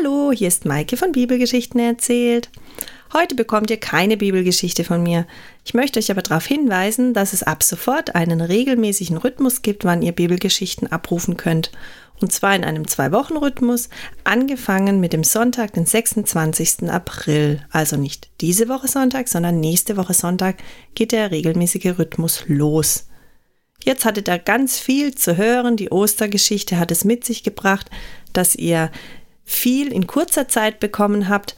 Hallo, hier ist Maike von Bibelgeschichten erzählt. Heute bekommt ihr keine Bibelgeschichte von mir. Ich möchte euch aber darauf hinweisen, dass es ab sofort einen regelmäßigen Rhythmus gibt, wann ihr Bibelgeschichten abrufen könnt. Und zwar in einem Zwei-Wochen-Rhythmus, angefangen mit dem Sonntag, den 26. April. Also nicht diese Woche Sonntag, sondern nächste Woche Sonntag geht der regelmäßige Rhythmus los. Jetzt hattet ihr ganz viel zu hören. Die Ostergeschichte hat es mit sich gebracht, dass ihr viel in kurzer Zeit bekommen habt.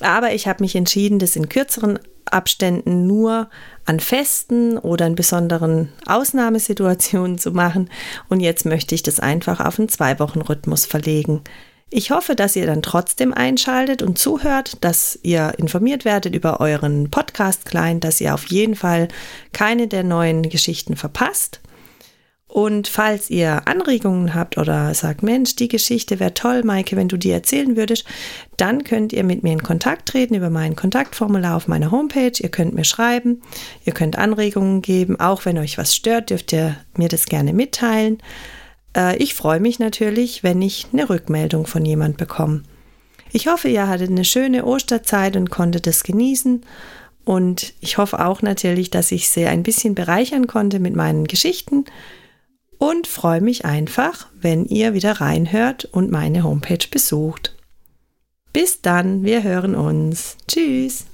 Aber ich habe mich entschieden, das in kürzeren Abständen nur an Festen oder in besonderen Ausnahmesituationen zu machen. Und jetzt möchte ich das einfach auf einen Zwei-Wochen-Rhythmus verlegen. Ich hoffe, dass ihr dann trotzdem einschaltet und zuhört, dass ihr informiert werdet über euren Podcast-Client, dass ihr auf jeden Fall keine der neuen Geschichten verpasst. Und falls ihr Anregungen habt oder sagt, Mensch, die Geschichte wäre toll, Maike, wenn du die erzählen würdest, dann könnt ihr mit mir in Kontakt treten über mein Kontaktformular auf meiner Homepage. Ihr könnt mir schreiben, ihr könnt Anregungen geben. Auch wenn euch was stört, dürft ihr mir das gerne mitteilen. Äh, ich freue mich natürlich, wenn ich eine Rückmeldung von jemand bekomme. Ich hoffe, ihr hattet eine schöne Osterzeit und konntet es genießen. Und ich hoffe auch natürlich, dass ich sie ein bisschen bereichern konnte mit meinen Geschichten und freue mich einfach, wenn ihr wieder reinhört und meine Homepage besucht. Bis dann, wir hören uns. Tschüss.